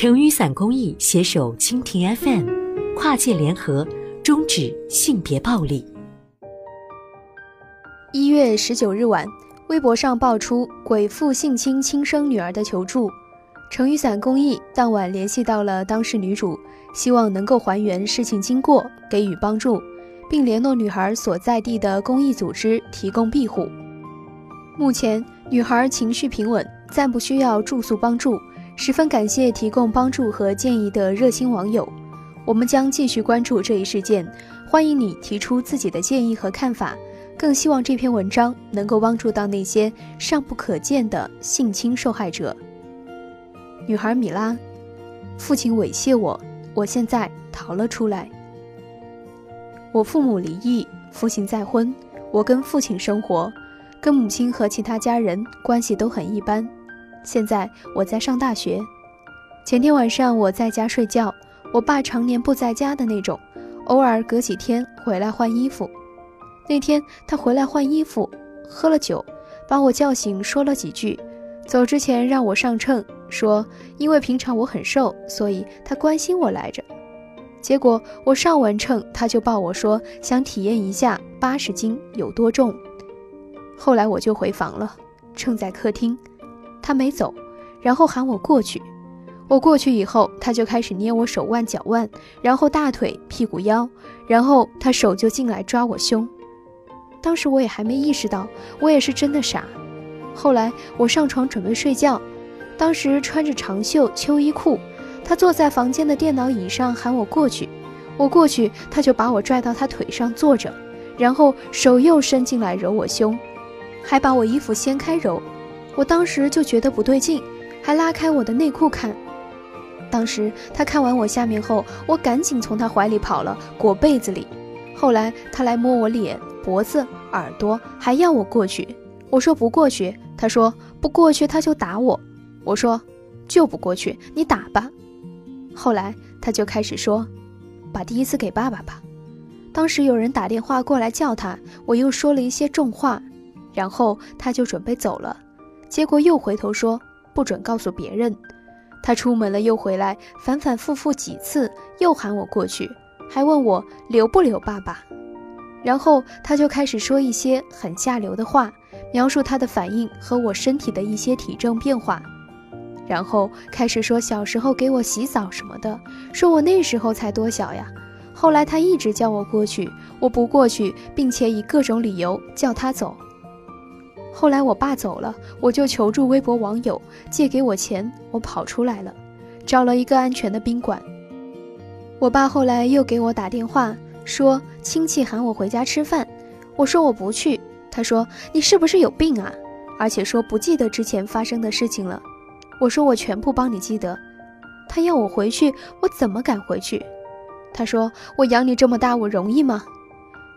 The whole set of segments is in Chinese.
成雨伞公益携手蜻蜓 FM，跨界联合，终止性别暴力。一月十九日晚，微博上爆出鬼父性侵亲生女儿的求助，成雨伞公益当晚联系到了当事女主，希望能够还原事情经过，给予帮助，并联络女孩所在地的公益组织提供庇护。目前，女孩情绪平稳，暂不需要住宿帮助。十分感谢提供帮助和建议的热心网友，我们将继续关注这一事件，欢迎你提出自己的建议和看法，更希望这篇文章能够帮助到那些尚不可见的性侵受害者。女孩米拉，父亲猥亵我，我现在逃了出来。我父母离异，父亲再婚，我跟父亲生活，跟母亲和其他家人关系都很一般。现在我在上大学。前天晚上我在家睡觉，我爸常年不在家的那种，偶尔隔几天回来换衣服。那天他回来换衣服，喝了酒，把我叫醒，说了几句，走之前让我上秤，说因为平常我很瘦，所以他关心我来着。结果我上完秤，他就抱我说想体验一下八十斤有多重。后来我就回房了，秤在客厅。他没走，然后喊我过去。我过去以后，他就开始捏我手腕、脚腕，然后大腿、屁股、腰，然后他手就进来抓我胸。当时我也还没意识到，我也是真的傻。后来我上床准备睡觉，当时穿着长袖秋衣裤，他坐在房间的电脑椅上喊我过去。我过去，他就把我拽到他腿上坐着，然后手又伸进来揉我胸，还把我衣服掀开揉。我当时就觉得不对劲，还拉开我的内裤看。当时他看完我下面后，我赶紧从他怀里跑了，裹被子里。后来他来摸我脸、脖子、耳朵，还要我过去。我说不过去，他说不过去他就打我。我说就不过去，你打吧。后来他就开始说，把第一次给爸爸吧。当时有人打电话过来叫他，我又说了一些重话，然后他就准备走了。结果又回头说不准告诉别人，他出门了又回来，反反复复几次，又喊我过去，还问我留不留爸爸。然后他就开始说一些很下流的话，描述他的反应和我身体的一些体征变化，然后开始说小时候给我洗澡什么的，说我那时候才多小呀。后来他一直叫我过去，我不过去，并且以各种理由叫他走。后来我爸走了，我就求助微博网友借给我钱，我跑出来了，找了一个安全的宾馆。我爸后来又给我打电话说亲戚喊我回家吃饭，我说我不去，他说你是不是有病啊？而且说不记得之前发生的事情了。我说我全部帮你记得。他要我回去，我怎么敢回去？他说我养你这么大，我容易吗？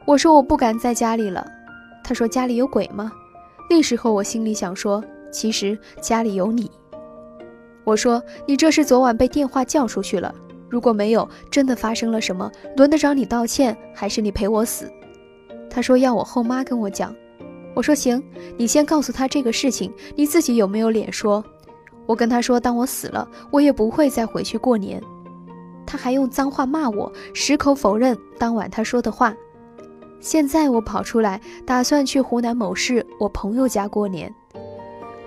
我说我不敢在家里了。他说家里有鬼吗？那时候我心里想说，其实家里有你。我说你这是昨晚被电话叫出去了，如果没有真的发生了什么，轮得着你道歉，还是你陪我死？他说要我后妈跟我讲。我说行，你先告诉他这个事情，你自己有没有脸说？我跟他说，当我死了，我也不会再回去过年。他还用脏话骂我，矢口否认当晚他说的话。现在我跑出来，打算去湖南某市我朋友家过年。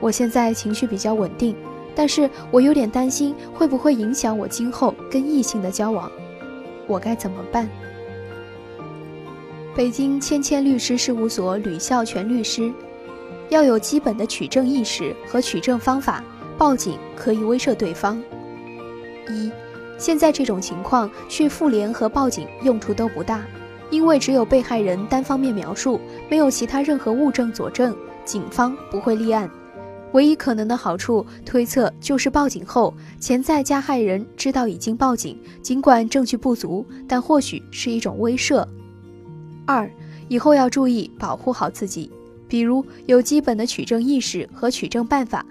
我现在情绪比较稳定，但是我有点担心会不会影响我今后跟异性的交往，我该怎么办？北京千千律师事务所吕孝全律师，要有基本的取证意识和取证方法，报警可以威慑对方。一，现在这种情况去妇联和报警用处都不大。因为只有被害人单方面描述，没有其他任何物证佐证，警方不会立案。唯一可能的好处推测就是报警后，潜在加害人知道已经报警，尽管证据不足，但或许是一种威慑。二，以后要注意保护好自己，比如有基本的取证意识和取证办法。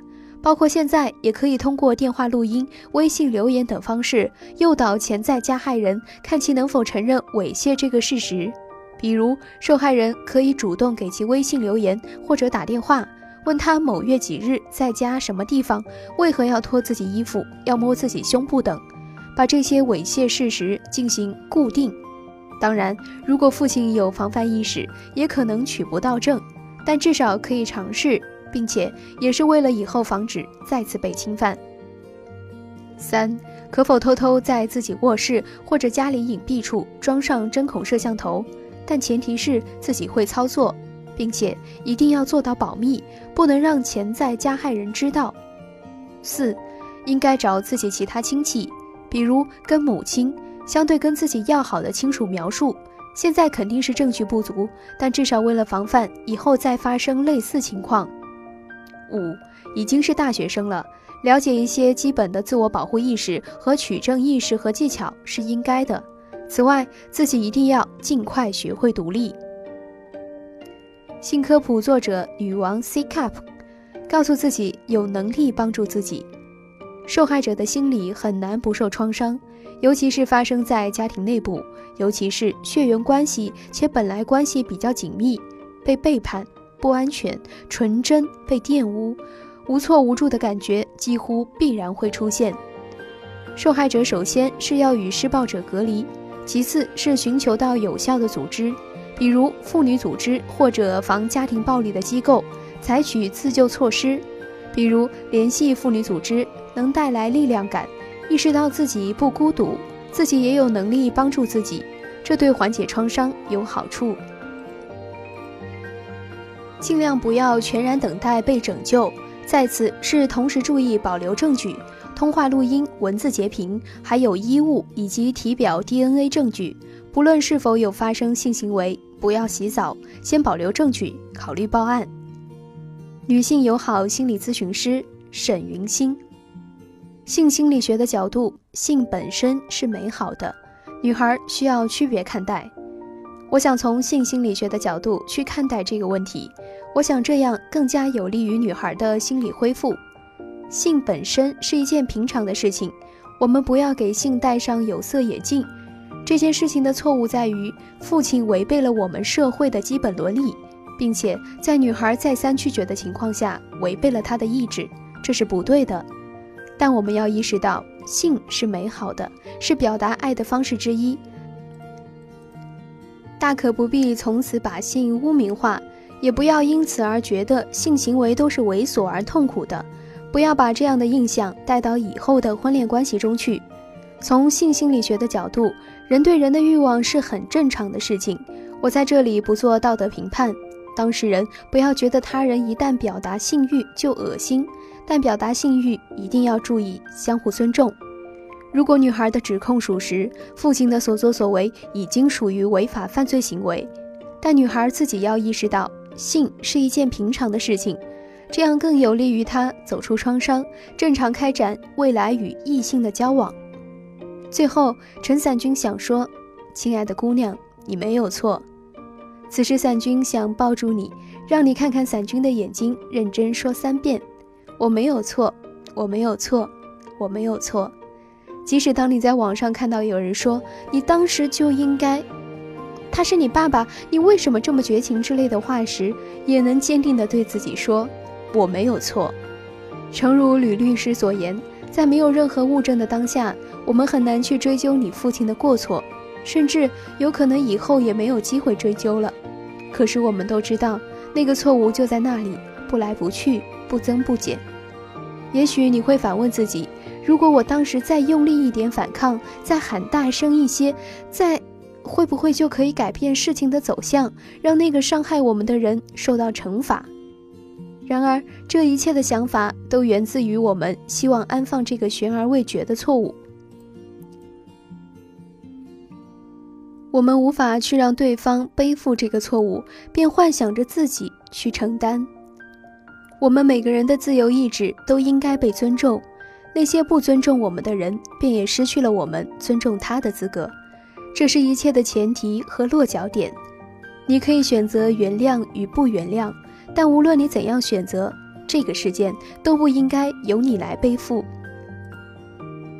包括现在也可以通过电话录音、微信留言等方式诱导潜在加害人，看其能否承认猥亵这个事实。比如，受害人可以主动给其微信留言或者打电话，问他某月几日在家什么地方，为何要脱自己衣服，要摸自己胸部等，把这些猥亵事实进行固定。当然，如果父亲有防范意识，也可能取不到证，但至少可以尝试，并且也是为了以后防止再次被侵犯。三，可否偷偷在自己卧室或者家里隐蔽处装上针孔摄像头？但前提是自己会操作，并且一定要做到保密，不能让潜在加害人知道。四，应该找自己其他亲戚，比如跟母亲。相对跟自己要好的亲属描述，现在肯定是证据不足，但至少为了防范以后再发生类似情况。五，已经是大学生了，了解一些基本的自我保护意识和取证意识和技巧是应该的。此外，自己一定要尽快学会独立。性科普作者女王 C Cup 告诉自己有能力帮助自己，受害者的心理很难不受创伤。尤其是发生在家庭内部，尤其是血缘关系且本来关系比较紧密，被背叛、不安全、纯真被玷污、无措无助的感觉几乎必然会出现。受害者首先是要与施暴者隔离，其次是寻求到有效的组织，比如妇女组织或者防家庭暴力的机构，采取自救措施，比如联系妇女组织能带来力量感。意识到自己不孤独，自己也有能力帮助自己，这对缓解创伤有好处。尽量不要全然等待被拯救。再次是同时注意保留证据，通话录音、文字截屏，还有衣物以及体表 DNA 证据。不论是否有发生性行为，不要洗澡，先保留证据，考虑报案。女性友好心理咨询师沈云星。性心理学的角度，性本身是美好的，女孩需要区别看待。我想从性心理学的角度去看待这个问题，我想这样更加有利于女孩的心理恢复。性本身是一件平常的事情，我们不要给性戴上有色眼镜。这件事情的错误在于，父亲违背了我们社会的基本伦理，并且在女孩再三拒绝的情况下，违背了她的意志，这是不对的。但我们要意识到，性是美好的，是表达爱的方式之一。大可不必从此把性污名化，也不要因此而觉得性行为都是猥琐而痛苦的。不要把这样的印象带到以后的婚恋关系中去。从性心理学的角度，人对人的欲望是很正常的事情。我在这里不做道德评判，当事人不要觉得他人一旦表达性欲就恶心。但表达性欲一定要注意相互尊重。如果女孩的指控属实，父亲的所作所为已经属于违法犯罪行为，但女孩自己要意识到性是一件平常的事情，这样更有利于她走出创伤，正常开展未来与异性的交往。最后，陈伞君想说：“亲爱的姑娘，你没有错。”此时，伞君想抱住你，让你看看伞君的眼睛，认真说三遍。我没有错，我没有错，我没有错。即使当你在网上看到有人说你当时就应该，他是你爸爸，你为什么这么绝情之类的话时，也能坚定地对自己说我没有错。诚如吕律师所言，在没有任何物证的当下，我们很难去追究你父亲的过错，甚至有可能以后也没有机会追究了。可是我们都知道，那个错误就在那里，不来不去。不增不减，也许你会反问自己：如果我当时再用力一点反抗，再喊大声一些，再会不会就可以改变事情的走向，让那个伤害我们的人受到惩罚？然而，这一切的想法都源自于我们希望安放这个悬而未决的错误。我们无法去让对方背负这个错误，便幻想着自己去承担。我们每个人的自由意志都应该被尊重，那些不尊重我们的人，便也失去了我们尊重他的资格。这是一切的前提和落脚点。你可以选择原谅与不原谅，但无论你怎样选择，这个事件都不应该由你来背负。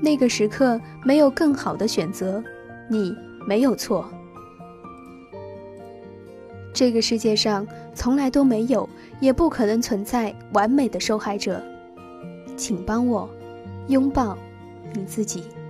那个时刻没有更好的选择，你没有错。这个世界上从来都没有，也不可能存在完美的受害者。请帮我拥抱你自己。